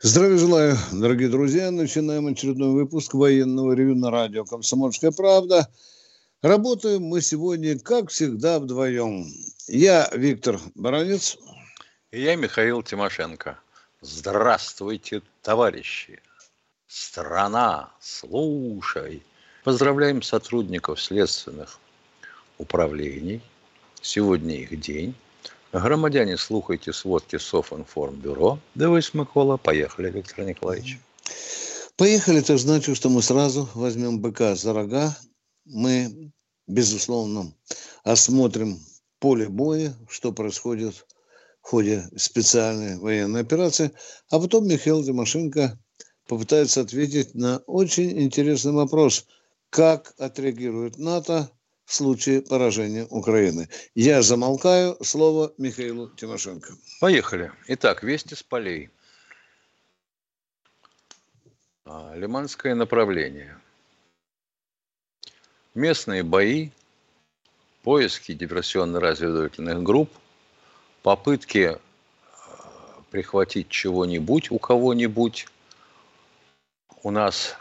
Здравия желаю, дорогие друзья. Начинаем очередной выпуск военного ревю на радио «Комсомольская правда». Работаем мы сегодня, как всегда, вдвоем. Я Виктор Баранец. И я Михаил Тимошенко. Здравствуйте, товарищи. Страна, слушай. Поздравляем сотрудников следственных управлений. Сегодня их день. Громадяне, слухайте сводки Софинформбюро. Дивись, Микола. Поехали, Виктор Николаевич. Поехали, это значит, что мы сразу возьмем быка за рога. Мы, безусловно, осмотрим поле боя, что происходит в ходе специальной военной операции. А потом Михаил Тимошенко попытается ответить на очень интересный вопрос. Как отреагирует НАТО в случае поражения Украины. Я замолкаю. Слово Михаилу Тимошенко. Поехали. Итак, вести с полей. А, Лиманское направление. Местные бои, поиски диверсионно-разведывательных групп, попытки а, прихватить чего-нибудь у кого-нибудь. У нас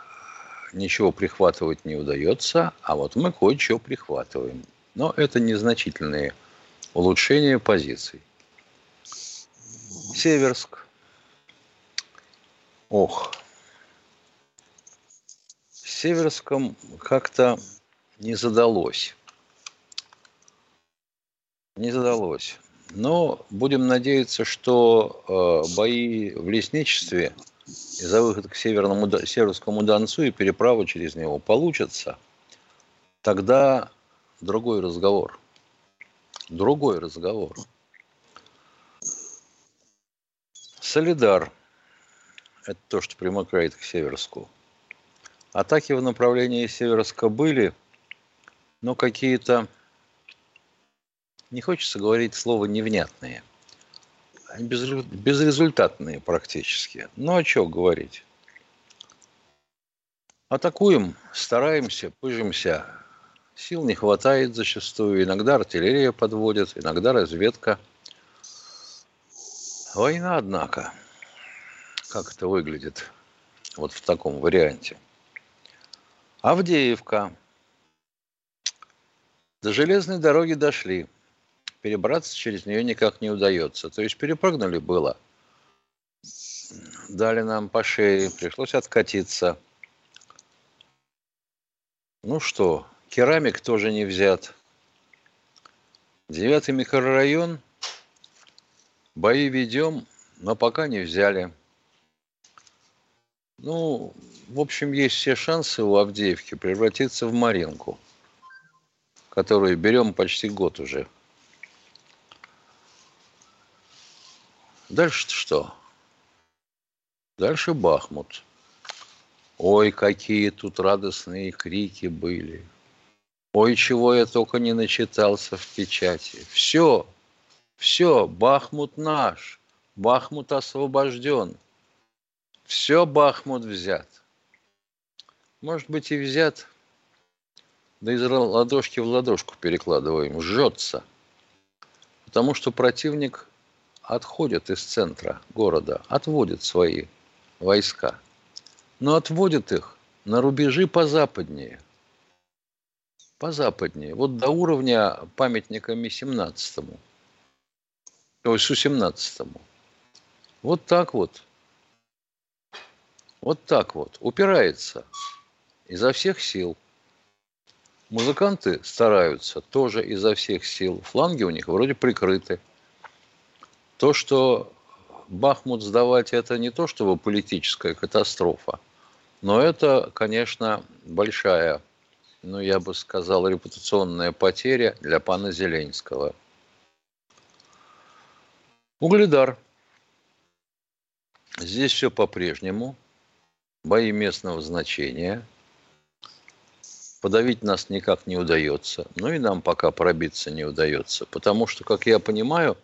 ничего прихватывать не удается, а вот мы кое-что прихватываем. Но это незначительные улучшения позиций. Северск. Ох. С Северском как-то не задалось. Не задалось. Но будем надеяться, что э, бои в лесничестве – и за выход к Северному, Северскому Донцу и переправу через него получится, тогда другой разговор. Другой разговор. Солидар – это то, что примыкает к Северску. Атаки в направлении Северска были, но какие-то, не хочется говорить слово невнятные – безрезультатные практически. Ну, а что говорить? Атакуем, стараемся, пыжимся. Сил не хватает зачастую. Иногда артиллерия подводит, иногда разведка. Война, однако. Как это выглядит вот в таком варианте? Авдеевка. До железной дороги дошли – перебраться через нее никак не удается. То есть перепрыгнули было, дали нам по шее, пришлось откатиться. Ну что, керамик тоже не взят. Девятый микрорайон, бои ведем, но пока не взяли. Ну, в общем, есть все шансы у Авдеевки превратиться в Маринку, которую берем почти год уже – Дальше что? Дальше Бахмут. Ой, какие тут радостные крики были. Ой, чего я только не начитался в печати. Все, все, Бахмут наш. Бахмут освобожден. Все Бахмут взят. Может быть и взят. Да из ладошки в ладошку перекладываем. Жжется. Потому что противник отходят из центра города, отводят свои войска, но отводят их на рубежи позападнее. Позападнее. Вот до уровня памятника Ми-17. Ой, Су-17. Вот так вот. Вот так вот. Упирается изо всех сил. Музыканты стараются тоже изо всех сил. Фланги у них вроде прикрыты. То, что Бахмут сдавать, это не то, чтобы политическая катастрофа, но это, конечно, большая, ну, я бы сказал, репутационная потеря для пана Зеленского. Угледар. Здесь все по-прежнему. Бои местного значения. Подавить нас никак не удается. Ну и нам пока пробиться не удается. Потому что, как я понимаю,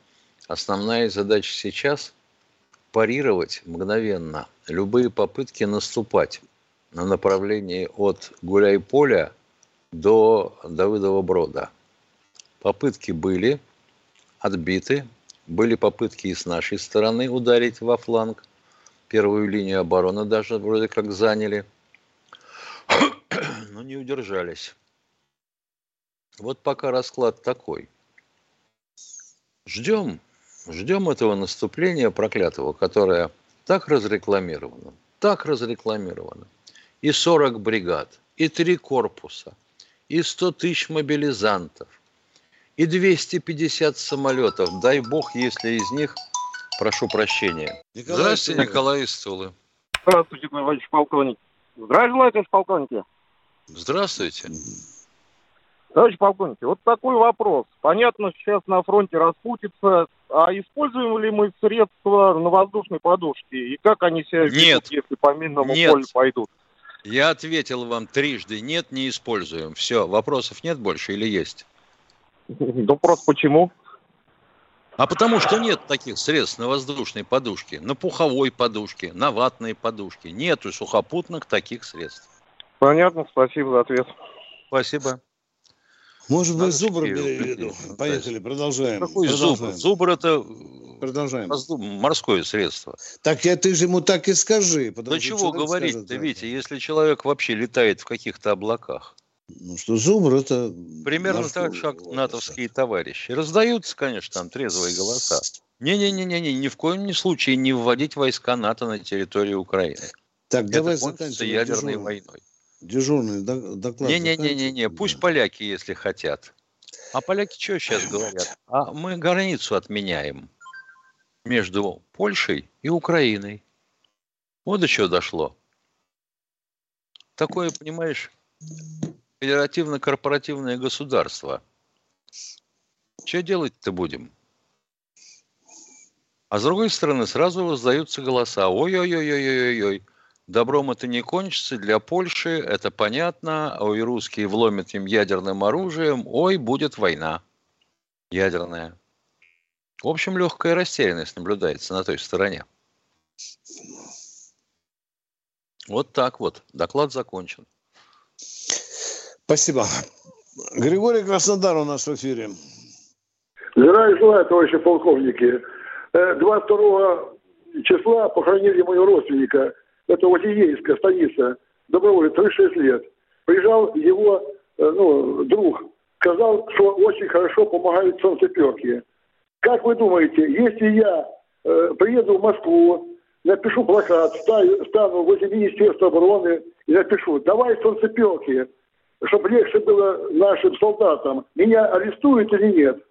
основная задача сейчас – парировать мгновенно любые попытки наступать на направлении от Гуляй-Поля до Давыдова Брода. Попытки были отбиты, были попытки и с нашей стороны ударить во фланг. Первую линию обороны даже вроде как заняли, но не удержались. Вот пока расклад такой. Ждем, ждем этого наступления проклятого, которое так разрекламировано, так разрекламировано. И 40 бригад, и три корпуса, и 100 тысяч мобилизантов, и 250 самолетов. Дай бог, если из них, прошу прощения. Николай Здравствуйте, Николай из Здравствуйте, товарищ полковник. Здравия желаю, товарищ полковник. Здравствуйте. Товарищ полковник, вот такой вопрос. Понятно, сейчас на фронте распутится, а используем ли мы средства на воздушной подушке? И как они себя ведут, нет. если по минному нет. полю пойдут? Я ответил вам трижды, нет, не используем. Все, вопросов нет больше или есть? Ну, просто почему? А потому что нет таких средств на воздушной подушке, на пуховой подушке, на ватной подушке. Нету сухопутных таких средств. Понятно, спасибо за ответ. Спасибо. Может быть, зубр. Поехали, продолжаем. Какой зубр? Зубр это Продолжаем. морское средство. Так я ты же ему так и скажи. Да чего говорить-то, Витя, если человек вообще летает в каких-то облаках? Ну что, зубр это... Примерно так же, как натовские товарищи. Раздаются, конечно, там трезвые голоса. Не-не-не-не, ни в коем случае не вводить войска НАТО на территорию Украины. Так, Это давай заканчиваем ядерной дежурный, войной. Дежурный доклад. Не-не-не-не, пусть поляки, если хотят. А поляки что сейчас говорят? А мы границу отменяем между Польшей и Украиной. Вот до чего дошло. Такое, понимаешь, федеративно-корпоративное государство. Что делать-то будем? А с другой стороны, сразу раздаются голоса. Ой-ой-ой-ой-ой-ой. Добром это не кончится. Для Польши это понятно. Ой, русские вломят им ядерным оружием. Ой, будет война ядерная. В общем, легкая растерянность наблюдается на той стороне. Вот так вот. Доклад закончен. Спасибо. Григорий Краснодар у нас в эфире. Здравия желаю, товарищи полковники. 22 э, числа похоронили моего родственника. Это Ватиейская станица. Добровольно, 36 лет. Приезжал его э, ну, друг. Сказал, что очень хорошо помогают солнцеперки. Как вы думаете, если я э, приеду в Москву, напишу плакат, стану, стану возле Министерства обороны и напишу, давай солнцепелки, чтобы легче было нашим солдатам, меня арестуют или нет?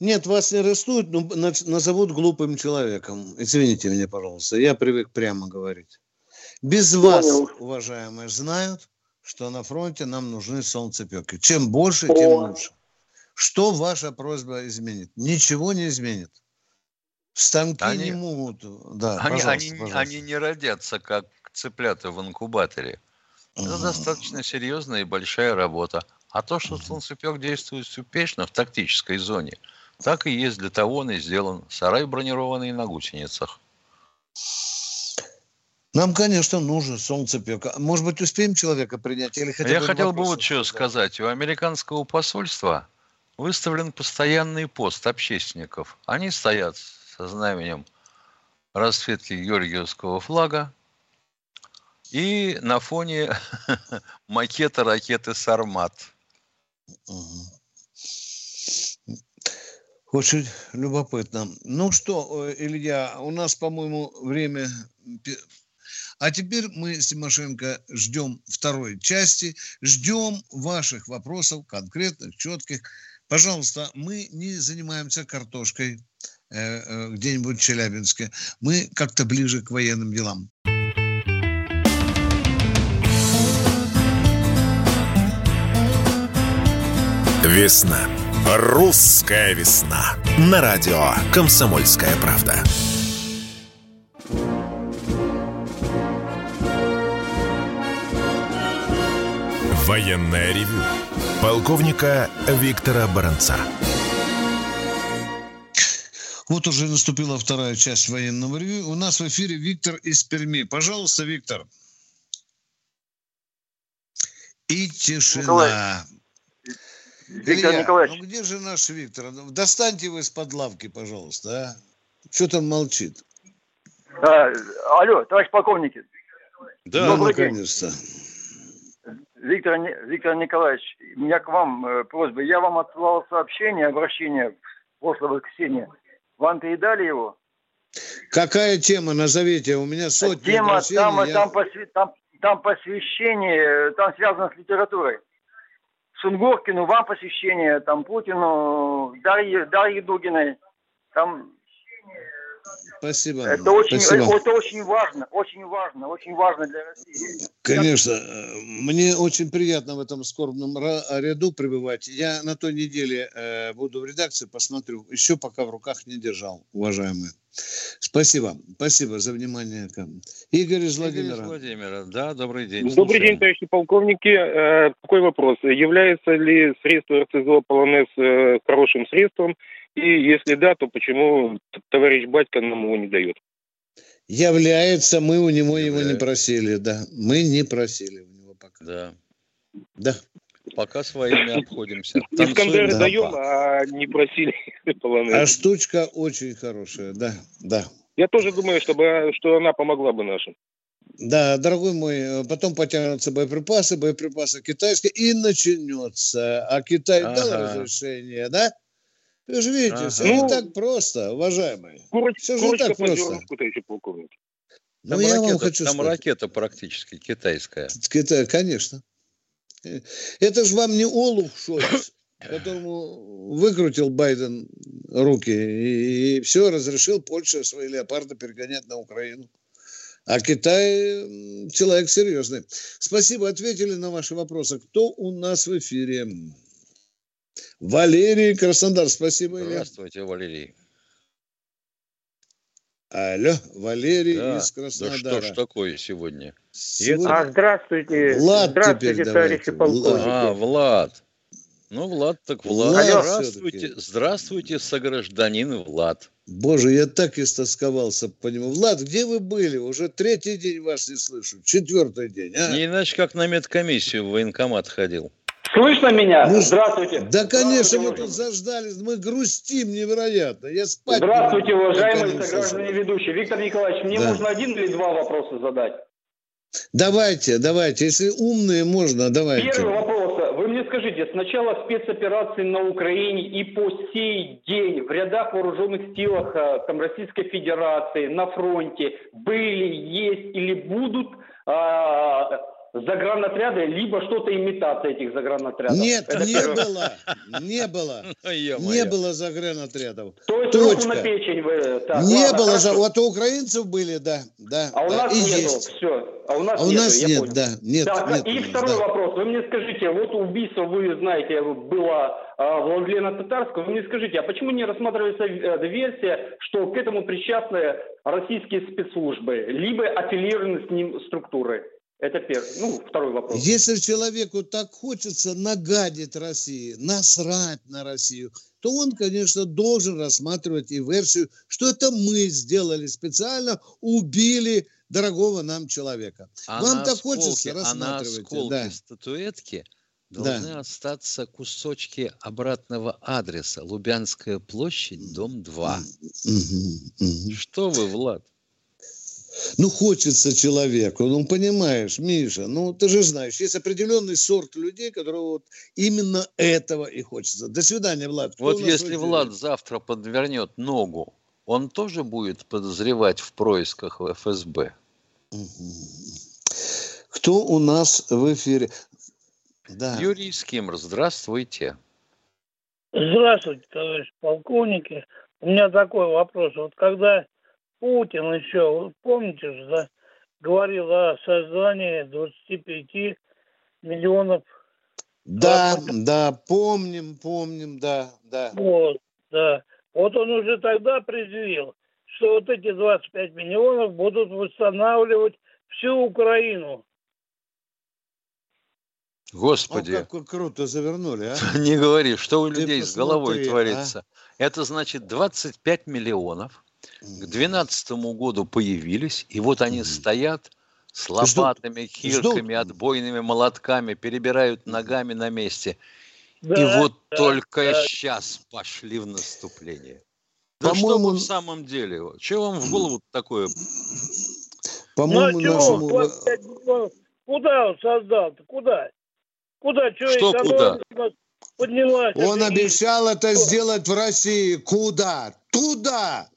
Нет, вас не арестуют, но назовут глупым человеком. Извините меня, пожалуйста, я привык прямо говорить. Без Понял. вас, уважаемые, знают, что на фронте нам нужны солнцепеки. Чем больше, О. тем лучше. Что ваша просьба изменит? Ничего не изменит. Станки они, не могут. Да, они, они, пожалуйста. они не родятся, как цыплята в инкубаторе. Это угу. достаточно серьезная и большая работа. А то, что солнцепек действует успешно в тактической зоне, так и есть. Для того он и сделан. Сарай бронированный на гусеницах. Нам, конечно, нужен солнцепек. Может быть, успеем человека принять? Или хотя Я хотел бы вот что сказать. У американского посольства выставлен постоянный пост общественников. Они стоят со знаменем расцветки Георгиевского флага и на фоне макета ракеты «Сармат». Очень любопытно. Ну что, Илья, у нас, по-моему, время... А теперь мы с Тимошенко ждем второй части, ждем ваших вопросов, конкретных, четких. Пожалуйста, мы не занимаемся картошкой э, э, где-нибудь в Челябинске. Мы как-то ближе к военным делам. Весна. «Русская весна» на радио «Комсомольская правда». Военная ревю. Полковника Виктора Баранца. Вот уже наступила вторая часть военного ревю. У нас в эфире Виктор из Перми. Пожалуйста, Виктор. И тишина. Николай, Виктор Илья, Николаевич. Ну где же наш Виктор? Ну, достаньте его из-под лавки, пожалуйста. А? Что там молчит? А, алло, товарищ полковники. Да, Добрый наконец-то. Виктор, Виктор Николаевич, у меня к вам э, просьба. Я вам отсылал сообщение, обращение в прошлое воскресенье. Вам передали его? Какая тема? Назовите. У меня сотни Тема, там, я... там, посвя... там, там посвящение, там связано с литературой. Сунгоркину, вам посвящение, там Путину, Дарье, Дарье Дугиной. Там Спасибо. Это очень, Спасибо. это очень важно, очень важно, очень важно для России. Конечно, мне очень приятно в этом скорбном ряду пребывать. Я на той неделе э, буду в редакции, посмотрю. Еще пока в руках не держал, уважаемые. Спасибо, спасибо за внимание. Игорь из Владимира. Игорь из Владимира, да, добрый день. Добрый Слушаем. день, товарищи полковники. Э, такой вопрос. Является ли средство РЦЗО Полонез э, хорошим средством и если да, то почему товарищ Батько нам его не дает? Является, мы у него его не просили, да. Мы не просили у него пока. Да. Да. Пока своими обходимся. Искандеры да. даем, а не просили полонез. А штучка очень хорошая, да, да. Я тоже думаю, чтобы, что она помогла бы нашим. Да, дорогой мой, потом потянутся боеприпасы, боеприпасы китайские, и начнется. А Китай ага. дал разрешение, да? Вы же видите, ага. все ну, не так просто, уважаемые. Куроч, все же не так просто. Ну, там, я ракета, вам хочу там сказать. ракета практически китайская. Китай, конечно. Это же вам не Олуф Шольц, которому выкрутил Байден руки и, и все, разрешил Польше свои леопарды перегонять на Украину. А Китай человек серьезный. Спасибо, ответили на ваши вопросы. Кто у нас в эфире? Валерий Краснодар, спасибо, Илья. Здравствуйте, Валерий. Алло, Валерий да, из Краснодара. Да что ж такое сегодня? сегодня... А, здравствуйте. Влад здравствуйте, товарищи полковники. А, Влад. Ну, Влад так Влад. Влад здравствуйте, здравствуйте, согражданин Влад. Боже, я так истосковался по нему. Влад, где вы были? Уже третий день вас не слышу. Четвертый день, а? Не иначе, как на медкомиссию в военкомат ходил. Слышно меня? Ну, Здравствуйте. Да, конечно, мы тут заждались, мы грустим невероятно. Я спать Здравствуйте, уважаемые сограждане ведущие. Виктор Николаевич, мне да. можно один или два вопроса задать? Давайте, давайте. Если умные, можно, давайте. Первый вопрос. Вы мне скажите, с начала спецоперации на Украине и по сей день в рядах вооруженных силах э, там, Российской Федерации на фронте были, есть или будут а, загранотряды, либо что-то имитация этих загранотрядов. Нет, Это не первое. было, не было, ну, не было загранотрядов. То есть Точка. руку на печень вы... Так, не ладно, было, хорошо. вот у украинцев были, да, да. А у нас и нету, есть. все. А у нас, а у нету, нас нет, да, нет, так, нет. И второй да. вопрос. Вы мне скажите, вот убийство, вы знаете, было а, Владлена Татарского. Вы мне скажите, а почему не рассматривается э, версия, что к этому причастны российские спецслужбы, либо аффилированные с ним структуры? Это первый. Ну, второй вопрос. Если человеку так хочется нагадить России, насрать на Россию, то он, конечно, должен рассматривать и версию, что это мы сделали специально, убили дорогого нам человека. А Вам так хочется рассматривать. А на осколке да. статуэтки должны да. остаться кусочки обратного адреса. Лубянская площадь, дом 2. Угу, угу. Что вы, Влад? Ну, хочется человеку, ну, понимаешь, Миша, ну, ты же знаешь, есть определенный сорт людей, которые вот именно этого и хочется. До свидания, Влад. Кто вот если Влад завтра подвернет ногу, он тоже будет подозревать в происках в ФСБ. Кто у нас в эфире? Да. Юрий Скимр, здравствуйте. Здравствуйте, товарищ полковники. У меня такой вопрос. Вот когда Путин еще, помните же, да, говорил о создании 25 миллионов. Да, работ... да, помним, помним, да, да. Вот, да. Вот он уже тогда предъявил, что вот эти 25 миллионов будут восстанавливать всю Украину. Господи. О, как круто завернули, а? Не говори, что у Ты людей с головой посмотри, а. творится. Это значит 25 миллионов к 2012 году появились, и вот они стоят с лопатами, кирками, отбойными молотками, перебирают ногами на месте. и Да, вот да, только да. сейчас пошли в наступление. Да что вы в самом деле? Чего вам в голову такое? По-моему, ну, а нашему... 25 миллионов. Куда он создал? -то? Куда? Куда? Чего Что нас Поднялась. Он обещал это сделать в России. Куда? Туда!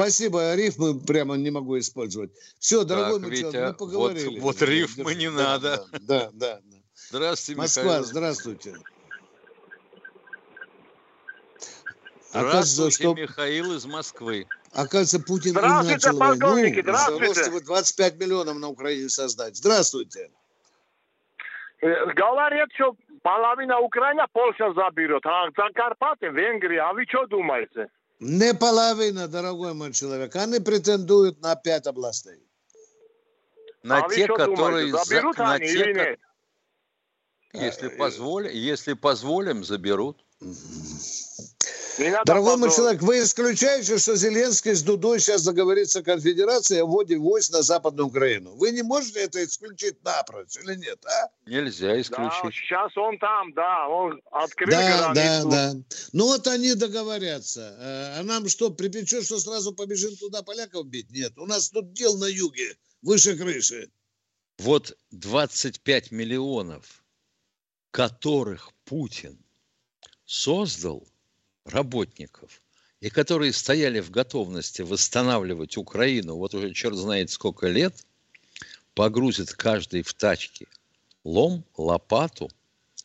Спасибо, рифмы прямо не могу использовать. Все, дорогой Витя, человек, мы вот- поговорили. вот рифмы не Да, надо. Да, да, да. да. Здравствуйте, Москва, Михаил. здравствуйте. Здравствуйте, Оказывается, что, Михаил из Москвы. оказывается, Путин и Здравствуйте, начал полковники, войну. здравствуйте. Просто вот 25 миллионов на Украине создать. Здравствуйте. Э, Говорят, что половина Украины Польша заберет, а Закарпатье, Венгрия. А вы что думаете? Не половина, дорогой мой человек. Они претендуют на пять областей. На а вы те, что которые... думаете, за- заберут на они те, или нет? Если, А, позволим, если позволим, заберут. Дорогой мой человек, вы исключаете, что Зеленский с Дудой сейчас договорится конфедерация о вводе войск на Западную Украину. Вы не можете это исключить напрочь или нет, а? Нельзя Да, исключить. сейчас он там, да, он открыл Да, да, границу. да. Ну вот они договорятся. Э, А нам что, припечет, что сразу побежим туда поляков бить? Нет, у нас тут дел на юге, выше крыши. Вот 25 миллионов, которых Путин создал работников, и которые стояли в готовности восстанавливать Украину, вот уже черт знает сколько лет, погрузят каждый в тачки лом, лопату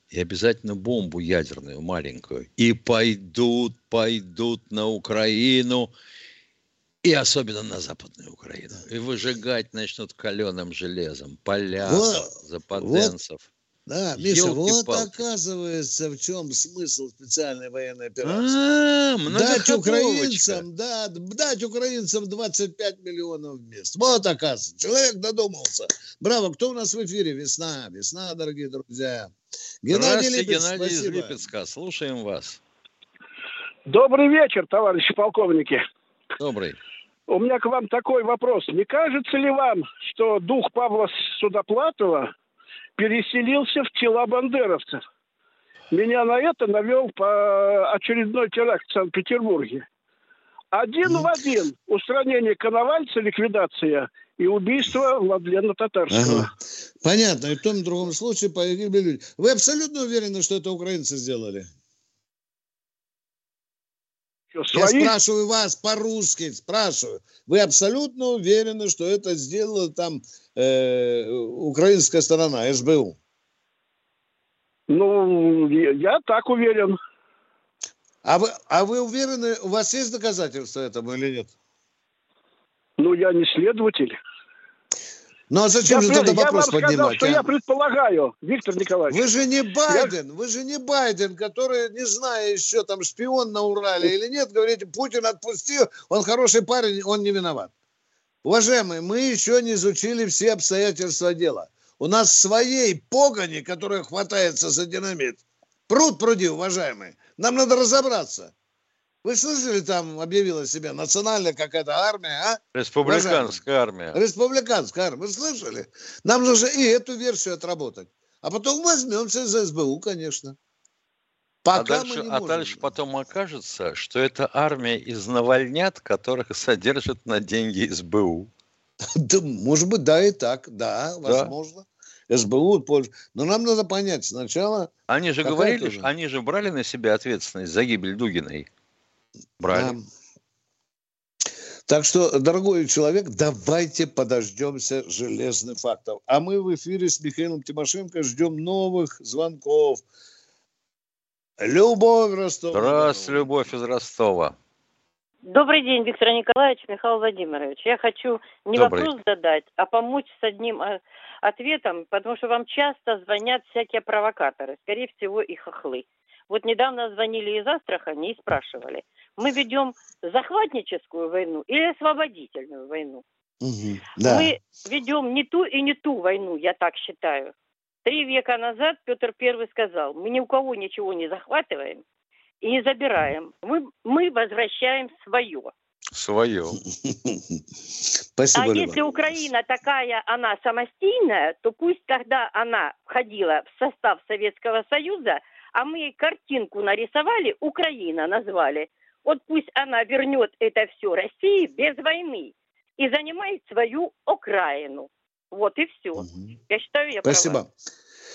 и обязательно бомбу ядерную маленькую. И пойдут, пойдут на Украину, и особенно на Западную Украину. И выжигать начнут каленым железом поляков, Вот, западенцев. Да, Миша, вот оказывается, в чем смысл специальной военной операции. А, Дать украинцам, да, дать украинцам 25 миллионов мест. Вот оказывается, человек додумался. Браво, кто у нас в эфире? Весна, весна, дорогие друзья. Геннадий Здравствуйте, Липец, Геннадий из спасибо. Липецка. Слушаем вас. Добрый вечер, товарищи полковники. Добрый. У меня к вам такой вопрос. Не кажется ли вам, что дух Павла Судоплатова переселился в тела бандеровцев? Меня на это навел по очередной теракт в Санкт-Петербурге. Один в один устранение Коновальца, ликвидация и убийство Владлена Татарского. Ага. Понятно. И в том и в другом случае погибли люди. Вы абсолютно уверены, что это украинцы сделали? Что, Я спрашиваю вас по-русски, спрашиваю. Вы абсолютно уверены, что это сделала там э, украинская сторона, СБУ? Ну, я я так уверен. А вы, а вы уверены, у вас есть доказательства этому или нет? Ну, я не следователь. Ну а зачем я, же тогда я вопрос вам сказал, поднимать? что а? я предполагаю, Виктор Николаевич. Вы же не Байден, вы же не Байден, который, не зная еще, там шпион на Урале или нет, говорите, Путин отпустил, он хороший парень, он не виноват. Уважаемые, мы еще не изучили все обстоятельства дела. У нас своей погони, которая хватается за динамит, пруд пруди, уважаемые. Нам надо разобраться. Вы слышали, там объявила себя национальная какая-то армия, а? Республиканская армия. Республиканская армия. Вы слышали? Нам нужно и эту версию отработать. А потом возьмемся за СБУ, конечно. А Пока дальше, мы не а дальше потом окажется, что это армия из навальнят, которых содержат на деньги СБУ. Да, может быть, да и так, да, возможно. СБУ, Польша. Но нам надо понять сначала. Они же говорили, что- они же брали на себя ответственность за гибель Дугиной. Брали. Да. Так что, дорогой человек, давайте подождемся железных фактов. А мы в эфире с Михаилом Тимошенко ждем новых звонков. Любовь Ростова. Здравствуй, Любовь из Ростова. Добрый день, Виктор Николаевич, Михаил Владимирович. Я хочу не Добрый. вопрос задать, а помочь с одним э, ответом, потому что вам часто звонят всякие провокаторы, скорее всего, и хохлы. Вот недавно звонили из Астрахани и спрашивали, мы ведем захватническую войну или освободительную войну? Мгм, Да. Мы ведем не ту и не ту войну, я так считаю. Три века назад Петр Первый сказал, мы ни у кого ничего не захватываем и не забираем. Мы, мы возвращаем свое. Свое. Спасибо, а Люба. если Украина такая, она самостийная, то пусть, когда она входила в состав Советского Союза, а мы картинку нарисовали, Украина назвали, вот пусть она вернет это все России без войны и занимает свою окраину. Вот и все. Я считаю, я права. Спасибо.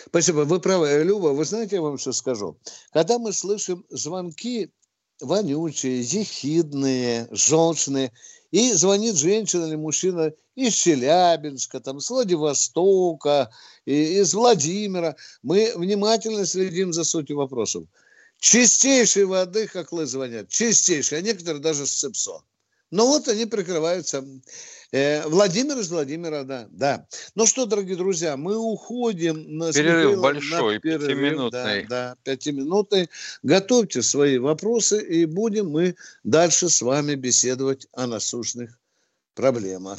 Спасибо. Вы правы, Люба. Вы знаете, я вам что скажу? Когда мы слышим звонки вонючие, ехидные, желчные, и звонит женщина или мужчина из Челябинска, там, с Владивостока, и- из Владимира, мы внимательно следим за сутью вопросов. Чистейшей воды, как вы звонят, чистейшей, а некоторые даже с ЦЕПСО. Но вот они прикрываются. Э, Владимир из Владимира, да, да. Ну что, дорогие друзья, мы уходим на Перерыв большой, на перерыв, пятиминутный. Да, да, пятиминутный. Готовьте свои вопросы, и будем мы дальше с вами беседовать о насущных проблемах.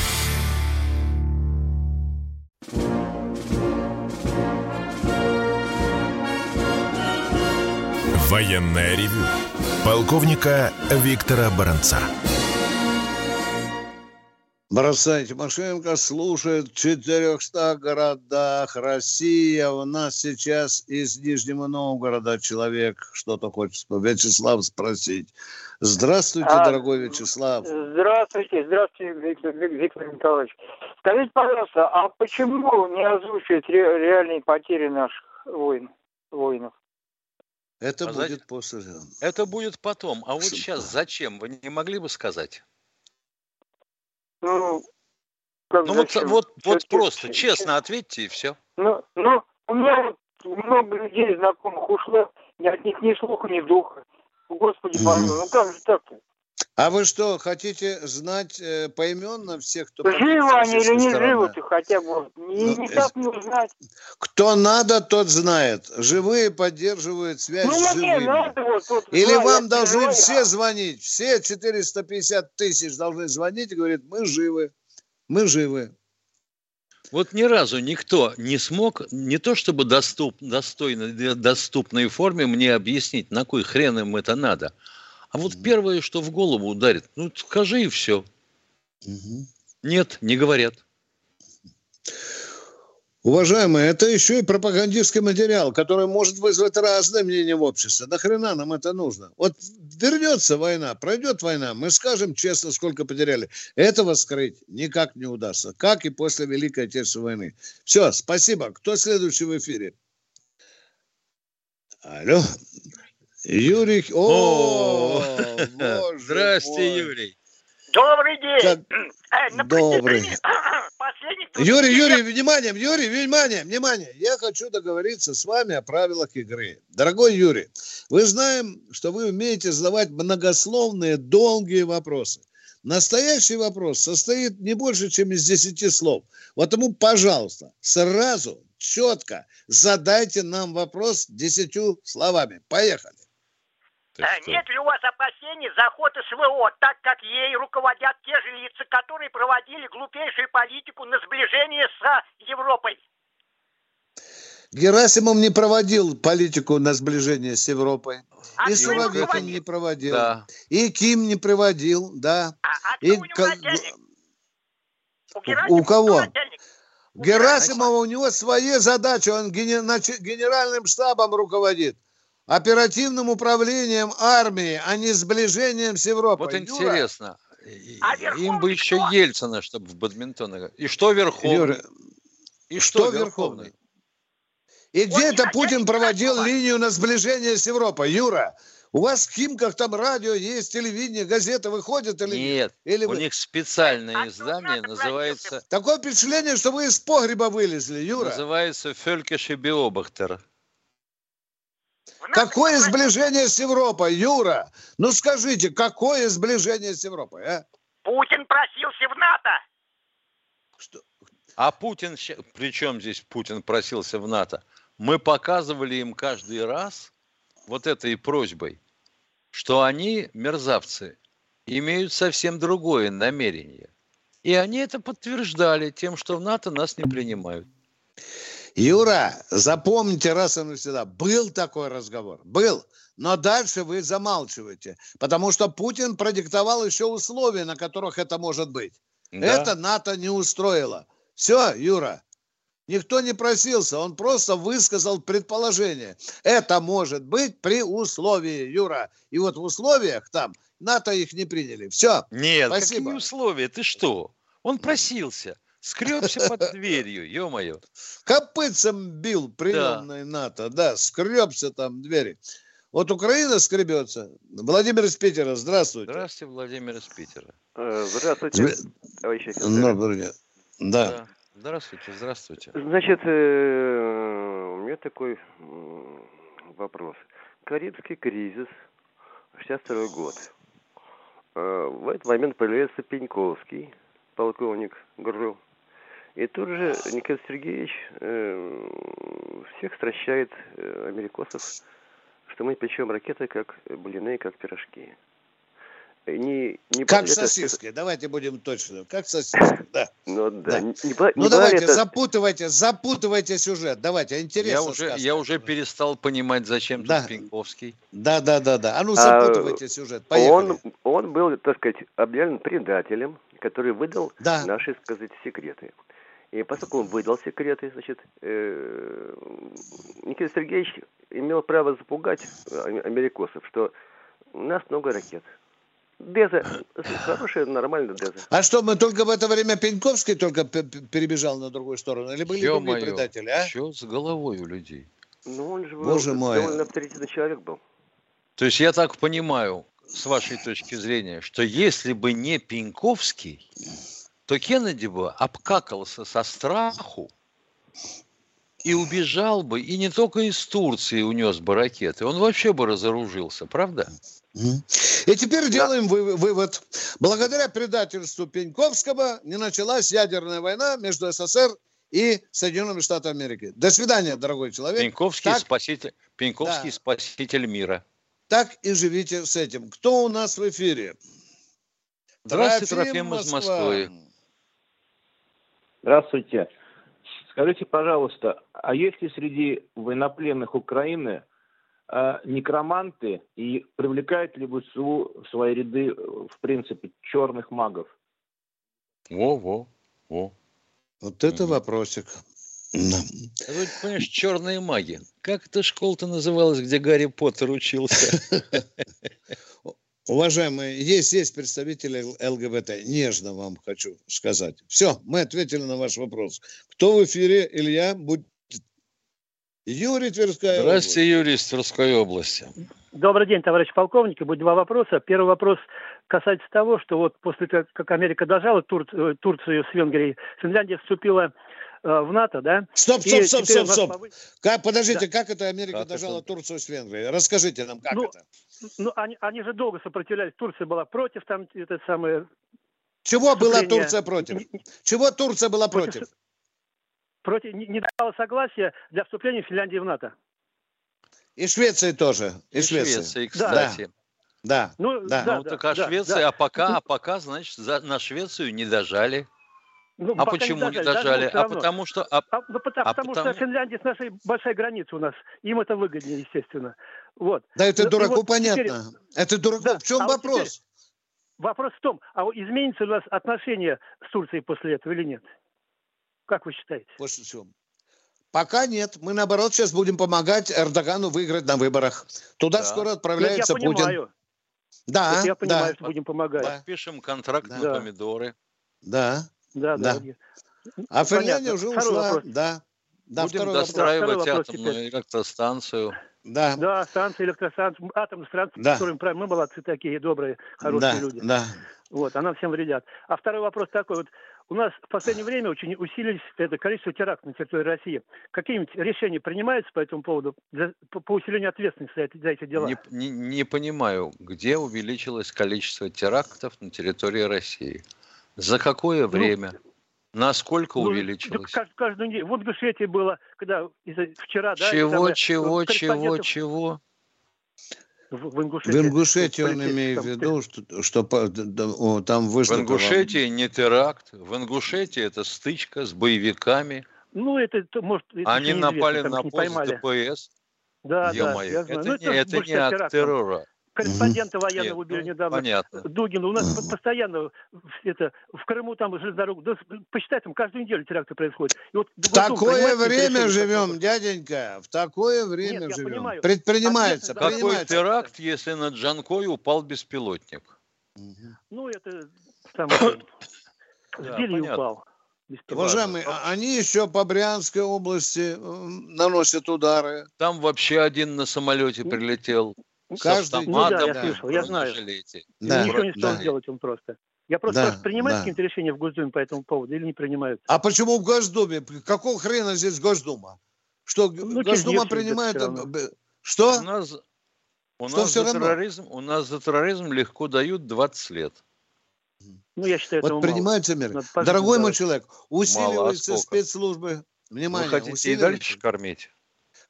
Военное ревю полковника Виктора Баранца. Бросай Тимошенко слушает в 400 городах. Россия у нас сейчас из Нижнего Новгорода человек что-то хочет Вячеслав спросить. Здравствуйте, А, дорогой Вячеслав. Здравствуйте, здравствуйте, Виктор, Вик- Виктор Николаевич. Скажите, пожалуйста, а почему не озвучивать ре- реальные потери наших воин, воинов? Это А будет знаете- после. Это будет потом. А вот сейчас зачем? Вы не могли бы сказать? Ну, как Ну вот, зачем? вот, вот Всё-таки- просто, честно ответьте и все. Ну, ну, у меня вот много людей знакомых ушло, ни от них ни слуха, ни духа. Господи, помилуй, ну как же так-то? А вы что, хотите знать э, поименно всех, кто Живы они или не стороны? живы, ты хотя бы ни- Ну, никак не узнать. Кто надо, тот знает. Живые поддерживают связь Ну, с мне живыми. надо вот, вот Или знаю, вам должны переживаю, все звонить, все 450 тысяч должны звонить и говорить, мы живы, мы живы. Вот ни разу никто не смог, не то чтобы доступ, достойно, доступной форме мне объяснить, на кой хрен им это надо. А вот первое, что в голову ударит, ну скажи и все. Нет, не говорят. Уважаемые, это еще и пропагандистский материал, который может вызвать разное мнение в обществе. Нахрена нам это нужно? Вот вернется война, пройдет война, мы скажем честно, сколько потеряли. Этого скрыть никак не удастся, как и после Великой Отечественной войны. Все, спасибо. Кто следующий в эфире? Алло. Юрий... О, боже Здрасте, мой. Юрий. Добрый день. Как- Э, Добрый. Юрий, 20 Юрий, внимание, Юрий, внимание, внимание. Я хочу договориться с вами о правилах игры. Дорогой Юрий, вы знаем, что вы умеете задавать многословные, долгие вопросы. Настоящий вопрос состоит не больше, чем из 10 слов. Потому, пожалуйста, сразу, четко задайте нам вопрос 10 словами. Поехали. Э, Нет ли у вас опасений за ход СВО, так как ей руководят те же лица, которые проводили глупейшую политику на сближение с э, Европой? Герасимов не проводил политику на сближение с Европой. А и Суровикин не проводил. Да. И Ким не проводил, да. А и кто у начальник? У, у кого? начальник? Герасимова у него свои задачи, он генеральным штабом руководит, оперативным управлением армии, а не сближением с Европой. Вот Юра, интересно. и- А Им бы еще кто? Ельцина, чтобы в бадминтон играть. И что Верховный? Юра, и что что, Верховный? Верховный? И где это Путин проводил линию на сближение с Европой? Юра, у вас в Химках там радио есть, телевидение, газеты выходят или Нет, Или у вы- них специальное А издание называется, Такое впечатление, что вы из погреба вылезли, Юра. называется Фелькеш и Биобахтер. Какое сближение с Европой, Юра? Ну скажите, какое сближение с Европой, а? Путин просился в НАТО. А Путин, при чем здесь Путин просился в НАТО? Мы показывали им каждый раз вот этой просьбой, что они, мерзавцы, имеют совсем другое намерение. И они это подтверждали тем, что в НАТО нас не принимают. Юра, запомните раз и навсегда, был такой разговор, был, но дальше вы замалчиваете, потому что Путин продиктовал еще условия, на которых это может быть. Да. Это НАТО не устроило. Все, Юра, никто не просился, он просто высказал предположение. Это может быть при условии, Юра. И вот в условиях там НАТО их не приняли. Все. Нет, Спасибо. какие условия? Ты что? Он просился. Скребся под дверью, ё-моё. Копытцем бил приемной да. НАТО, да, скребся там двери. Вот Украина скребется. Владимир из Питера, здравствуйте. Здравствуйте, Владимир из Питера. Э, здравствуйте, товарищ офицер. Да. да. Здравствуйте, здравствуйте. Значит, э, у меня такой вопрос. Карибский кризис, 62 год. Э, в этот момент появляется Пеньковский, полковник ГРУ. И тут же Никита Сергеевич э, всех стращает э, америкосов, что мы печем ракеты как блины, как пирожки. Не, не как это, сосиски, это... давайте будем точно. Как сосиски, да. Ну да. да. Не, не, ну не давайте, это... запутывайте, запутывайте сюжет. Давайте, интересно. Я уже, я уже перестал понимать, зачем да. тут Пинковский. Да, да, да, да. А ну запутывайте а, сюжет. Поехали. Он, он был, так сказать, объявлен предателем, который выдал да. наши, сказать, секреты. И поскольку он выдал секреты, значит, э, Никита Сергеевич имел право запугать америкосов, что у нас много ракет. Деза, хорошая, нормальная Деза. А что, мы только в это время Пеньковский только перебежал на другую сторону? Или были другие предатели, а? Что с головой у людей? Ну, он же Боже мой. довольно авторитетный человек был. То есть я так понимаю, с вашей точки зрения, что если бы не Пеньковский, то Кеннеди бы обкакался со страху и убежал бы, и не только из Турции унес бы ракеты, он вообще бы разоружился, правда? И теперь делаем вывод. Благодаря предательству Пеньковского не началась ядерная война между СССР и Соединенными Штатами Америки. До свидания, дорогой человек. Пеньковский, так, спаситель, Пеньковский да. спаситель мира. Так и живите с этим. Кто у нас в эфире? Здравствуйте, Трофим, Трофим из Москвы. Здравствуйте. Скажите, пожалуйста, а есть ли среди военнопленных Украины э, некроманты и привлекают ли ВСУ в свои ряды, в принципе, черных магов? Во-во, во. Вот это вопросик. А вы понимаешь, черные маги. Как эта школа-то называлась, где Гарри Поттер учился? Уважаемые, есть, есть представители ЛГБТ. Нежно вам хочу сказать. Все, мы ответили на ваш вопрос. Кто в эфире? Илья, будь... Юрий Тверская Здравствуйте, область. Юрий из Тверской области. Добрый день, товарищ полковник. Будет два вопроса. Первый вопрос касается того, что вот после того, как Америка дожала Тур... Э, Турцию с Венгрией, Финляндия вступила Э, в НАТО, да? Стоп, стоп, стоп, стоп, стоп. Повы... Как, подождите, да. как это Америка как дожала это? Турцию с Венгрией? Расскажите нам, как ну, это? Ну, они, они же долго сопротивлялись. Турция была против, там это самое... Чего была Турция против? Чего Турция была против? Против, не, не дала согласия для вступления Финляндии в НАТО. И Швеции тоже. И, и Швеции. Швеции, кстати. Да. Да. Ну, да. да, ну так а да, Швеция, да. а пока, а пока, значит, за, на Швецию не дожали. Ну, а почему не дожали? Дожали? А потому что... А, а, ну, потому, а потому, потому что Финляндия с нашей большой границей у нас. Им это выгоднее, естественно. Вот. Да это ну, дураку вот понятно. Теперь... Это дураку. Да. В чем а вопрос? Вот теперь... Вопрос в том, а изменится у нас отношения с Турцией после этого или нет? Как вы считаете? После чего? Пока нет. Мы, наоборот, сейчас будем помогать Эрдогану выиграть на выборах. Туда да. скоро отправляется я Путин. Понимаю. Да, я понимаю, да. что будем помогать. Подпишем контракт да. на помидоры. Да. Да, да. да. А Финляндия уже второй ушла. Вопрос. Да. Да, Будем достраивать вопрос. атомную теперь. электростанцию. Да. Да, станция, электростанция, атомная станция, да. которым мы молодцы такие, добрые, хорошие да, люди. Да. Вот, а нам всем вредят. А второй вопрос такой вот. у нас в последнее время очень усилились это количество терактов на территории России. Какие-нибудь решения принимаются по этому поводу для, по, по усилению ответственности за, эти- за эти дела? Не, не- не понимаю, где увеличилось количество терактов на территории России? За какое время? Насколько Ну, увеличилось? кажд- каждую неделю. Вот в Ингушетии было, когда вчера, да, Чего, самое, чего, чего, чего? В, в Ингушетии. В Ингушетии он имеет в там. виду, что, что о, там В вышло... Ингушетии не теракт, в Ингушетии это стычка с боевиками. Ну, это, то, может, это Они напали там на пост поймали. ДПС. Да, да, Ё-моё, я знаю. это Ну, не, это больше не теракт. террора. Корреспондента военного Нет, убили ну, недавно. понятно. Дугина. У нас по- постоянно в- это, в Крыму там железнодорога. Да, посчитай, там каждую неделю теракты происходят. И вот В такое время живем, дяденька, в такое время Нет, живем. понимаю. Предпринимается, Какой принимается. теракт, если над Джанкой упал беспилотник? Ну, это там Да, Белья понятно. упал. Уважаемые, а- они еще по Брянской области наносят удары. Там вообще один на самолете прилетел. С Каждый- Ну да, я да. слышал, я знаю. Да, Ничего не стал да. делать он просто. Я просто Да, спрашиваю, принимают да. какие-то решения в Госдуме по этому поводу или не принимают? А почему в Госдуме? Какого хрена здесь Госдума? Что Ну, Госдума принимает... э, Что? У нас, у Что нас за равно? терроризм, у нас за терроризм легко дают 20 лет. Ну, я считаю, Вот мало. принимаются меры. Надо пожить Дорогой мой человек, Мало, усиливаются а сколько? спецслужбы. Вы Внимание, хотите и дальше кормить?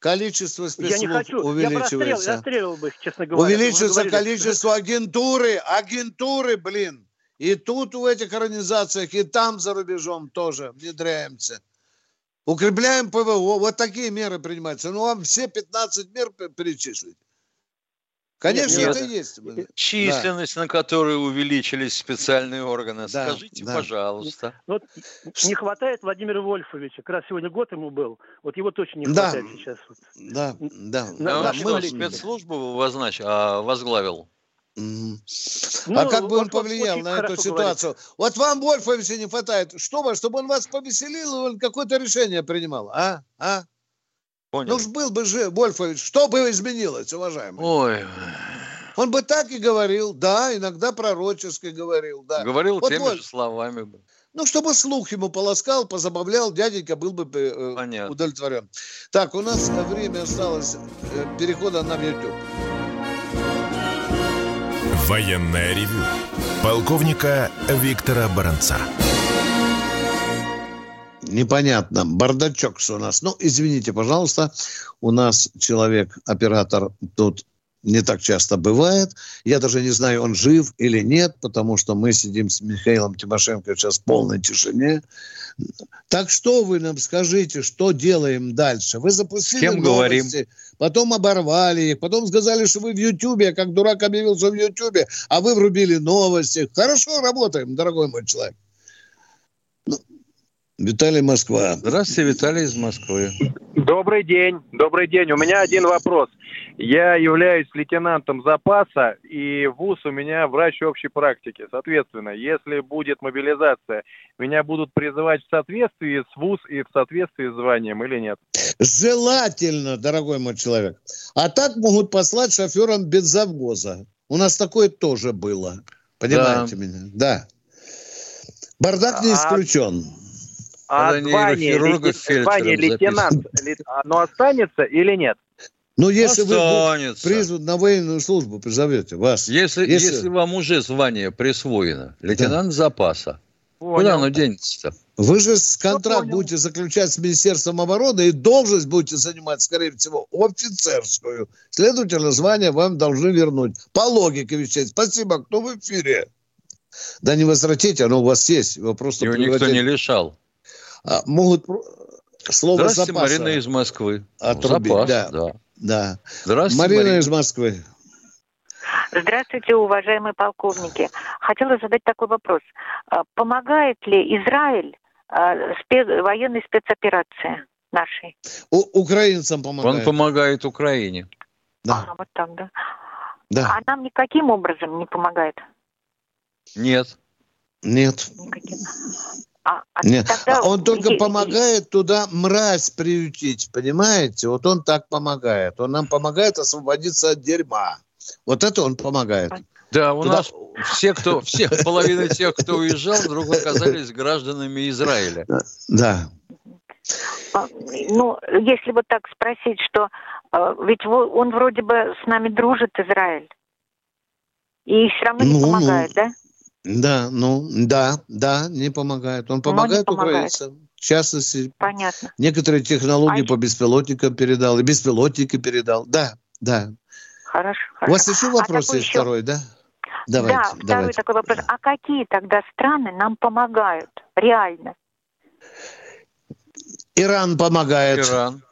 Количество Я не спецслужб хочу. Я увеличивается. расстреливал бы их, честно говоря. Увеличивается говорили, количество агентуры, агентуры, блин. И тут в этих организациях, и там за рубежом тоже внедряемся. Укрепляем ПВО. Вот такие меры принимаются. Ну, вам все 15 мер перечислить. Конечно, Нет, это нет. есть. Численность, на которой увеличились специальные органы. Да, Скажите, да. пожалуйста. Вот не хватает Владимира Вольфовича. Как раз сегодня год ему был. Вот его точно не Да. хватает сейчас. Да, да. На- А что, политики. спецслужбу вознач... а, возглавил? Мгм. Ну, а как бы он повлиял на эту ситуацию? Вот вам Вольфовича не хватает. Что вы, чтобы он вас повеселил, и он какое-то решение принимал, а? А? Понял. Ну, ж был бы же Вольфович, что бы изменилось, уважаемый? Ой, Он бы так и говорил, да, иногда пророчески говорил, да. говорил Вот теми Воль- же словами. бы. Ну, чтобы слух ему полоскал, позабавлял, дяденька был бы э, Понятно. удовлетворен. Так, у нас время осталось э, перехода на YouTube. Военное ревю полковника Виктора Баранца. Непонятно. Бардачок у нас. Ну, извините, пожалуйста, у нас человек, оператор тут не так часто бывает. Я даже не знаю, он жив или нет, потому что мы сидим с Михаилом Тимошенко сейчас в полной тишине. Так что вы нам скажите, что делаем дальше? Вы запустили кем новости, потом оборвали их, потом сказали, что вы в Ютьюбе, как дурак объявился в Ютьюбе, а вы врубили новости. Хорошо работаем, дорогой мой человек. Виталий Москва. Здравствуйте, Виталий из Москвы. Добрый день, добрый день. У меня один вопрос. Я являюсь лейтенантом запаса, и ВУЗ у меня врач общей практики. Соответственно, если будет мобилизация, меня будут призывать в соответствии с ВУЗ и в соответствии с званием или нет? Желательно, дорогой мой человек. А так могут послать шофером бензовоза. У нас такое тоже было. Понимаете Да. меня? Да. Бардак не А- исключен. А Когда звание, нейрохирурга лейтен- фельдшером звание лейтенант, ле- оно останется или нет? Ну, если вы Останется. призван на военную службу, призовете вас. Если, Если- если... вам уже звание присвоено, лейтенант запаса, Понял. куда оно денется-то? Вы же с контракт будете заключать с Министерством обороны и должность будете занимать, скорее всего, офицерскую. Следовательно, звание вам должны вернуть. По логике вещей. Спасибо, кто в эфире? Да не возвратите, оно у вас есть. Его просто Его никто не лишал. А, могут слово Здравствуйте, запаса Марина из Москвы. отрубить. Запас, да. да. да. Здравствуйте, Марина, Марина. из Москвы. Здравствуйте, уважаемые полковники. Хотела задать такой вопрос. А Помогает ли Израиль а, спе- военной спецоперации нашей? У- украинцам помогает. Он помогает Украине. Да. А, вот так, да. Да. А нам никаким образом не помогает? Нет. Нет. Никаким. А, а Нет. тогда А он только помогает туда мразь приютить, понимаете? Вот он так помогает. Он нам помогает освободиться от дерьма. Вот это он помогает. Да, у Туда- нас все, кто, все, половина тех, кто уезжал, вдруг оказались гражданами Израиля. Да. А, Ну, если вот так спросить, что э, ведь он вроде бы с нами дружит, Израиль, и все равно не Ну, ну. помогает, да? Да, ну, да, да, не помогает. Он не помогает помогает. украинцам. В частности, Понятно. некоторые технологии А по беспилотникам передал, и беспилотники передал. Да, да. Хорошо. У вас еще А вопрос такой есть еще- второй, да? Давайте, да, второй давайте. такой вопрос. А какие тогда страны нам помогают реально? Иран помогает. Иран.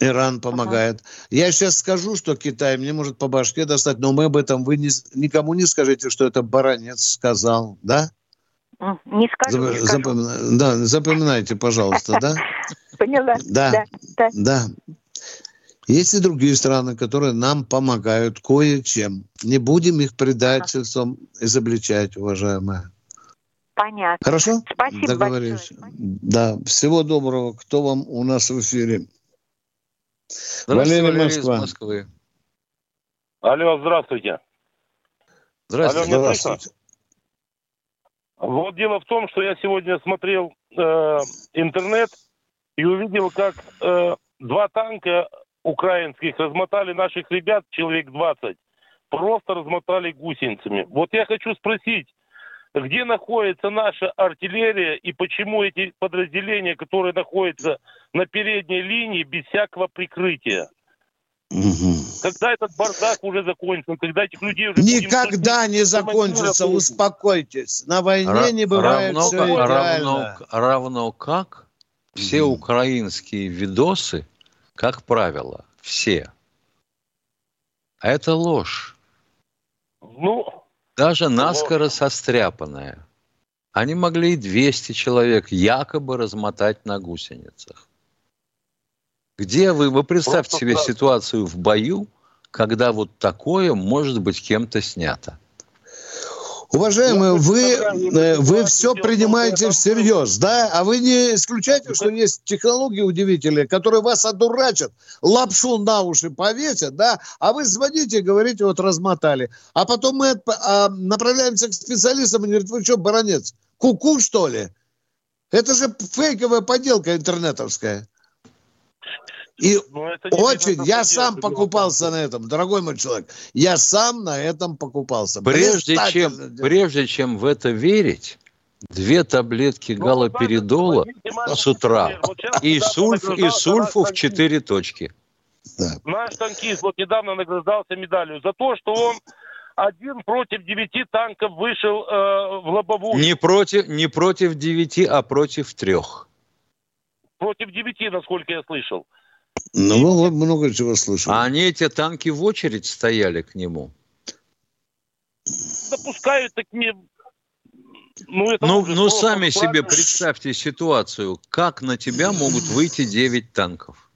Иран помогает. Я сейчас скажу, что Китай мне может по башке достать, но мы об этом вы не- никому не скажите, что это баронец сказал, да? Не скажу, Зап- не скажу. запомина- Да, запоминайте, пожалуйста, да? Поняла. Да, да. Есть и другие страны, которые нам помогают кое-чем. Не будем их предательством изобличать, уважаемая. Понятно. Хорошо? Спасибо Договорились. Да. Всего доброго. Кто вам у нас в эфире? Здравствуйте, Валерий, Валерий из Москва. Москвы. Алло, здравствуйте. Здравствуйте. Алло, слышно? Вот дело в том, что я сегодня смотрел э, интернет и увидел, как э, два танка украинских размотали наших ребят, человек 20, просто размотали гусеницами. Вот я хочу спросить, где находится наша артиллерия и почему эти подразделения, которые находятся на передней линии, без всякого прикрытия? Когда этот бардак уже закончится, когда этих людей уже будем Никогда не закончится, успокойтесь. На войне Ра- не бывает равно, все как- равно, идеально. равно как все украинские видосы, как правило, все. А это ложь. Ну, Даже наскоро состряпанная. Они могли и 200 человек якобы размотать на гусеницах. Где вы? Вы представьте Просто себе да. ситуацию в бою, когда вот такое может быть кем-то снято. Уважаемые, вы, э, вы все принимаете всерьез, да? А вы не исключаете, что есть технологии удивительные, которые вас одурачат, лапшу на уши повесят, да? А вы звоните и говорите, вот размотали. А потом мы а, направляемся к специалистам и говорят, вы что, баронец, куку что ли? Это же фейковая поделка интернетовская. И Ну, это очень, я сам покупался на этом, дорогой мой человек. Я сам на этом покупался. Прежде чем, прежде чем в это верить, две таблетки галоперидола с утра и, сульф, и сульфу в четыре точки. Наш танкист вот недавно награждался медалью за то, что он один против девяти танков вышел э, в лобовую. Не против, не против девяти, а против трех. Против девяти, насколько я слышал. Ну, вы много чего слышали. А они, эти танки, в очередь стояли к нему. Допускают. Ну, это Ну, ну просто сами натурально. себе представьте ситуацию, как на тебя могут выйти 9 танков.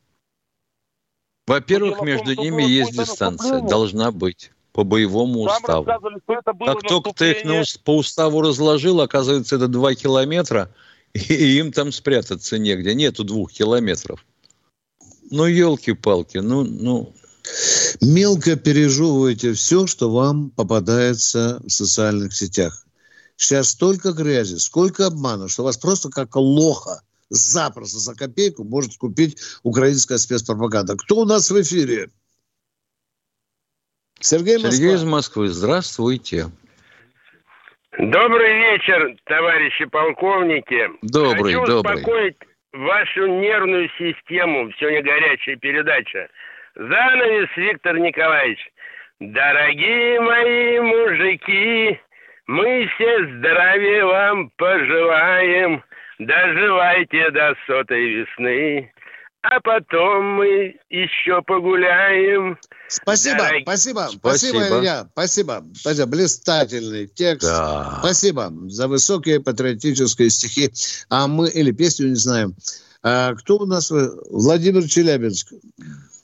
Во-первых, Ну, том, между ними есть дистанция, должна быть по боевому Там уставу. Как только ты их на по уставу разложил, оказывается, это 2 километра, и им там спрятаться негде. Нету двух километров. Ну, елки-палки, ну, ну, Мелко пережевывайте все, что вам попадается в социальных сетях. Сейчас столько грязи, сколько обмана, что вас просто как лоха запросто за копейку может купить украинская спецпропаганда. Кто у нас в эфире? Сергей Москва. Сергей из Москвы, здравствуйте. Добрый вечер, товарищи полковники. Добрый, Хочу добрый. успокоить вашу нервную систему. Сегодня горячая передача. Занавес, Виктор Николаевич. Дорогие мои мужики, мы все здравия вам пожелаем. Доживайте до сотой весны, а потом мы еще погуляем. Спасибо, Дорог- спасибо, спасибо, Спасибо. Илья, спасибо, спасибо, блистательный текст. Да. Спасибо за высокие патриотические стихи. А мы, или песню, не знаем. А, кто у нас? Владимир Челябинск.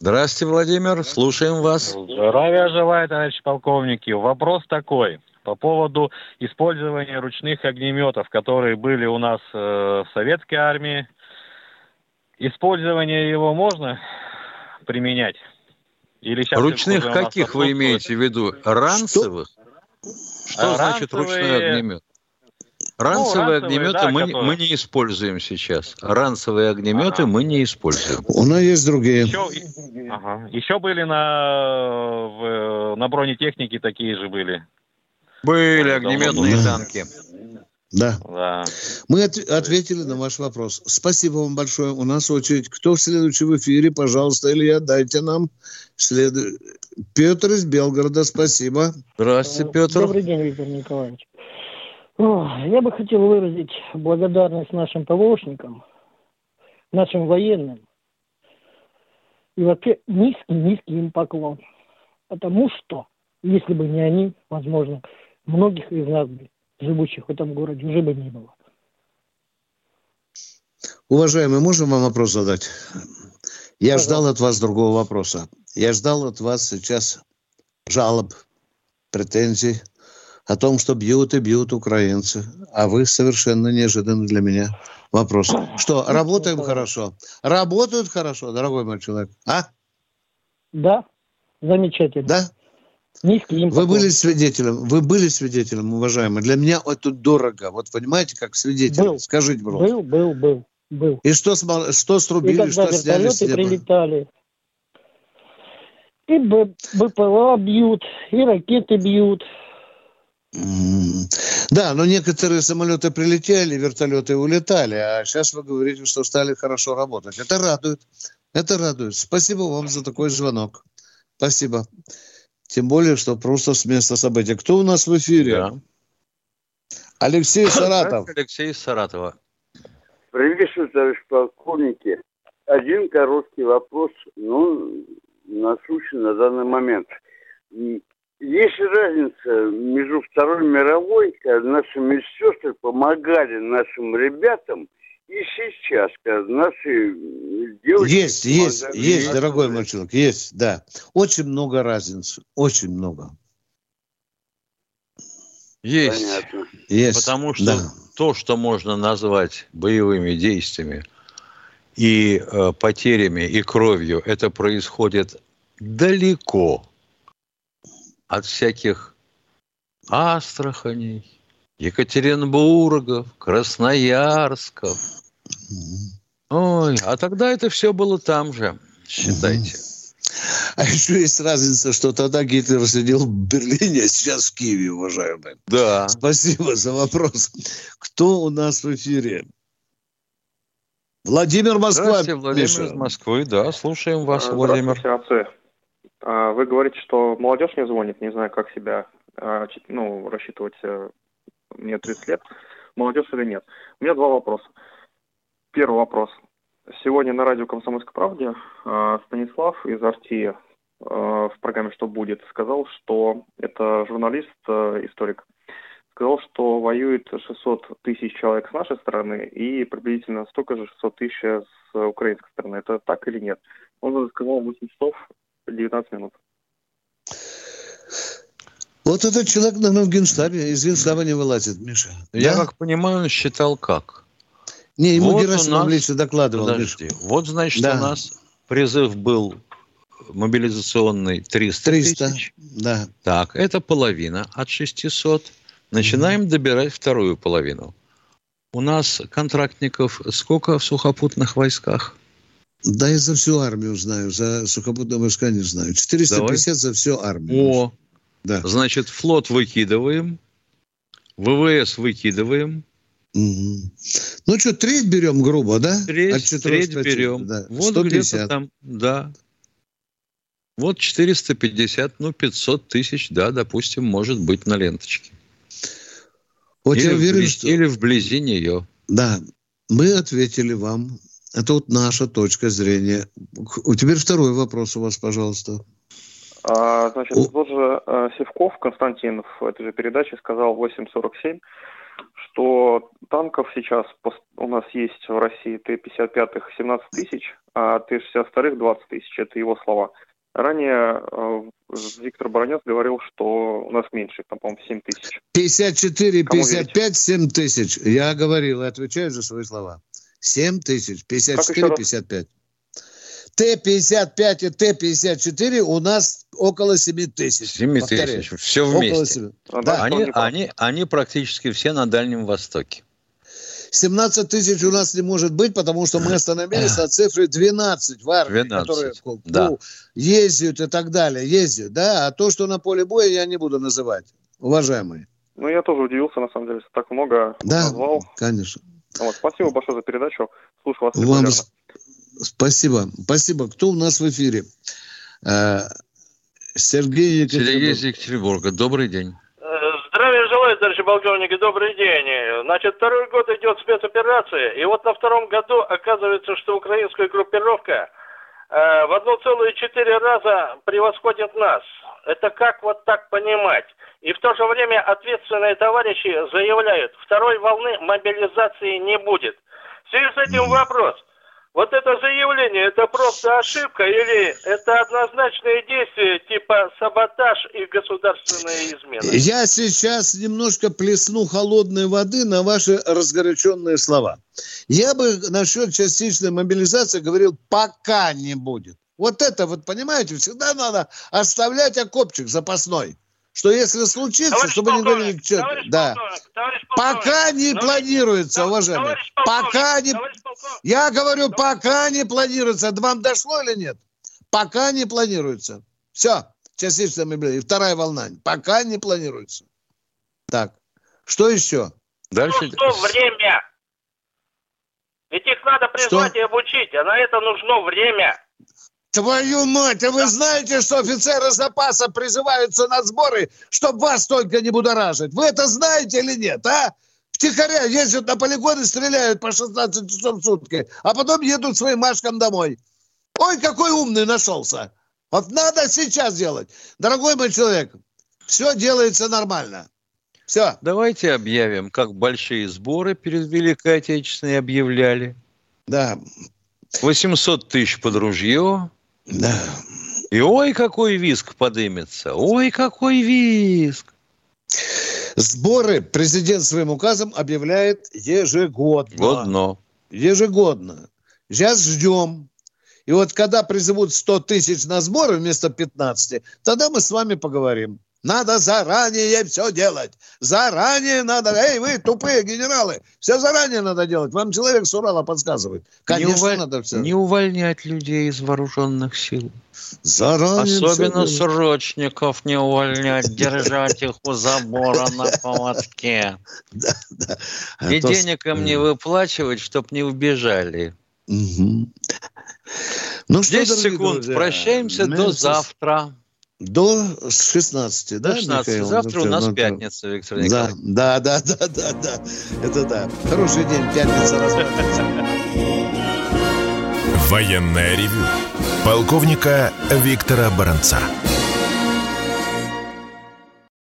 Здравствуйте, Владимир, слушаем вас. Здравия желаю, товарищи полковники. Вопрос такой по поводу использования ручных огнеметов, которые были у нас э, в советской армии. Использование его можно применять? Или сейчас Ручных каких вы имеете в виду? Ранцевых? Что А значит ранцевые- ручной огнемет? Ранцевые ранцевые, огнеметы да, мы, которые- мы не используем сейчас. Ранцевые огнеметы мы не используем. У нас есть другие. Еще, ага. Еще были на, в- на бронетехнике такие же были. Были огнеметные Да. танки. Да. Да. Мы от- ответили на ваш вопрос. Спасибо вам большое. У нас очередь. Кто следующий в эфире? Пожалуйста, Илья, дайте нам. Следу... Петр из Белгорода, спасибо. Здравствуйте, Петр. Добрый день, Виктор Николаевич. О, Я бы хотел выразить благодарность нашим ПВОшникам, нашим военным. И вообще низкий-низкий им поклон. Потому что, если бы не они, возможно, многих из нас, бы, живущих в этом городе, уже бы не было. Уважаемый, можно вам вопрос задать? Я ждал от вас другого вопроса. Я ждал от вас сейчас жалоб, претензий о том, что бьют и бьют украинцы. А вы совершенно неожиданно для меня вопрос. Что, работаем хорошо? Работают хорошо, дорогой мой человек? А? Да, замечательно. Да? Низкий им Вы поклон. были свидетелем, вы были свидетелем, уважаемый. Для меня это дорого. Вот понимаете, как свидетель. Был. Скажите, пожалуйста. Был, был, был, был. И что, что И срубили, когда что сняли с неба? прилетали, и БПЛА бьют, и ракеты бьют. Да, но некоторые самолеты прилетели, вертолеты улетали, а сейчас вы говорите, что стали хорошо работать. Это радует. Это радует. Спасибо вам за такой звонок. Спасибо. Тем более, что просто с места события. Кто у нас в эфире? Алексей Саратов. Алексей Саратова. Приветствую, товарищ полковники. Один короткий вопрос, ну, насущный на данный момент. Есть разница между Второй мировой, когда наши медсестры помогали нашим ребятам, и сейчас, когда наши девочки... Есть, есть, есть, дорогой человек, есть, да. Очень много разниц, очень много. Есть. Понятно. Есть, Потому что да. то, что можно назвать боевыми действиями и э, потерями, и кровью, это происходит далеко от всяких Астраханей, Екатеринбургов, Красноярсков. Ой, а тогда это все было там же, считайте. А еще есть разница, что тогда Гитлер сидел в Берлине, а сейчас в Киеве, уважаемые. Да. Спасибо за вопрос. Кто у нас в эфире? Владимир Москва. Здравствуйте, Владимир Миша. из Москвы. Да, слушаем вас, А, Владимир. Здравствуйте, отцы. А, Вы говорите, что молодежь не звонит, не знаю, как себя а, ну, рассчитывать. э, Мне 30 лет. Молодежь или нет? У меня два вопроса. Первый вопрос. Сегодня на радио «Комсомольской правде» а, Станислав из Арти в программе «Что будет» сказал, что это журналист, э, историк, сказал, что воюет 600 тысяч человек с нашей стороны и приблизительно столько же 600 тысяч с украинской стороны. Это так или нет? Он сказал 8 часов 19 минут. Вот этот человек, в Генштабе. Из Генштаба не вылазит, Миша. Я Да? как понимаю, он считал как? Не, ему Вот Герасимов нас- лично докладывал. Подожди. Миша. Вот, значит, Да. у нас призыв был мобилизационный 300, 300, тысяч. да. Так, это половина от 600. Начинаем добирать вторую половину. У нас контрактников сколько в сухопутных войсках? Да, я за всю армию знаю, за сухопутные войска не знаю. 450 за всю армию. О, Да. значит, флот выкидываем, ВВС выкидываем, Мгм. Ну что, треть берем грубо, да? От треть, 450, треть берем. Да. Вот 150. где-то там, да. Вот 450, ну 500 тысяч, да, допустим, может быть на ленточке. Вот или, я уверен, вблизи, что... или вблизи нее. Да, мы ответили вам. Это вот наша точка зрения. Теперь второй вопрос у вас, пожалуйста. А, значит, тот же э, Севков Константин в этой же передаче сказал в 8.47, что танков сейчас у нас есть в России Т-55 17 тысяч, а Т-62 20 тысяч. Это его слова. Ранее э, Виктор Баранец говорил, что у нас меньше, там, по-моему, 7 тысяч. 54, Кому 55, 7 тысяч. Я говорил и отвечаю за свои слова. 7 тысяч, Как еще 54, раз? 55. Т-55 и Т-54 у нас около 7 тысяч. 7 тысяч. Все вместе. Да. Они, они, они практически все на Дальнем Востоке. 17 тысяч у нас не может быть, потому что мы остановились на цифре 12 в армии, 12, которые да. ну, ездят и так далее, ездят, да, а то, что на поле боя, я не буду называть, уважаемые. Ну, я тоже удивился, на самом деле, что так много Да, назвал. конечно. Вот, спасибо большое за передачу. Слушаю вас Вам регулярно. Спасибо, спасибо. Кто у нас в эфире? Э, Сергей Екатеринбург. Сергей из Екатеринбурга. Добрый день. Здравия желаю, товарищи полковники, добрый день. Значит, второй год идет спецоперация, и вот на втором году оказывается, что украинская группировка э, в 1,4 раза превосходит нас. Это как вот так понимать? И в то же время ответственные товарищи заявляют, второй волны мобилизации не будет. В связи с этим вопрос. Вот это заявление, это просто ошибка или это однозначные действия типа саботаж и государственная измена? Я сейчас немножко плесну холодной воды на ваши разгоряченные слова. Я бы насчет частичной мобилизации говорил, пока не будет. Вот это вот, понимаете, всегда надо оставлять окопчик запасной. Что если случится, Товарищ чтобы не говорили, что... товарищ Да. Пока не товарищ- планируется, уважаемые. Пока не... Я говорю, пока не планируется. Да Вам дошло или нет? Пока не планируется. Все. Частичная мобилизация. И Вторая волна. Пока не планируется. Так. Что еще? Дальше. Нужно время. Ведь их надо призвать и обучить, а на это нужно время. Твою мать, а вы знаете, что офицеры запаса призываются на сборы, чтобы вас только не будоражить? Вы это знаете или нет, а? Втихаря ездят на полигон и стреляют по 16 часов в сутки, а потом едут своим машкам домой. Ой, какой умный нашелся. Вот надо сейчас делать. Дорогой мой человек, все делается нормально. Все. Давайте объявим, как большие сборы перед Великой Отечественной объявляли. Да. 800 тысяч под ружье. Да. И ой, какой виск подымется. Ой, какой виск. Сборы президент своим указом объявляет ежегодно. Годно. Ежегодно. Сейчас ждем. И вот когда призовут 100 тысяч на сборы вместо 15, тогда мы с вами поговорим. Надо заранее все делать. Заранее надо. Эй, вы тупые генералы, все заранее надо делать. Вам человек с Урала подсказывает. Конечно, не, уволь- надо все. не увольнять людей из вооруженных сил. Заранее Особенно делать. срочников не увольнять, держать их у забора на поводке. А И денег им не выплачивать, чтоб не убежали. Ну что, 10 дорогие секунд. Прощаемся до завтра. До 16, да, До 16. Михаил? Завтра у нас Ну, пятница, Виктор Николаевич. да, да, да, да, да. Это да. Хороший день, пятница. расслабляйтесь. Военное ревю полковника Виктора Баранца.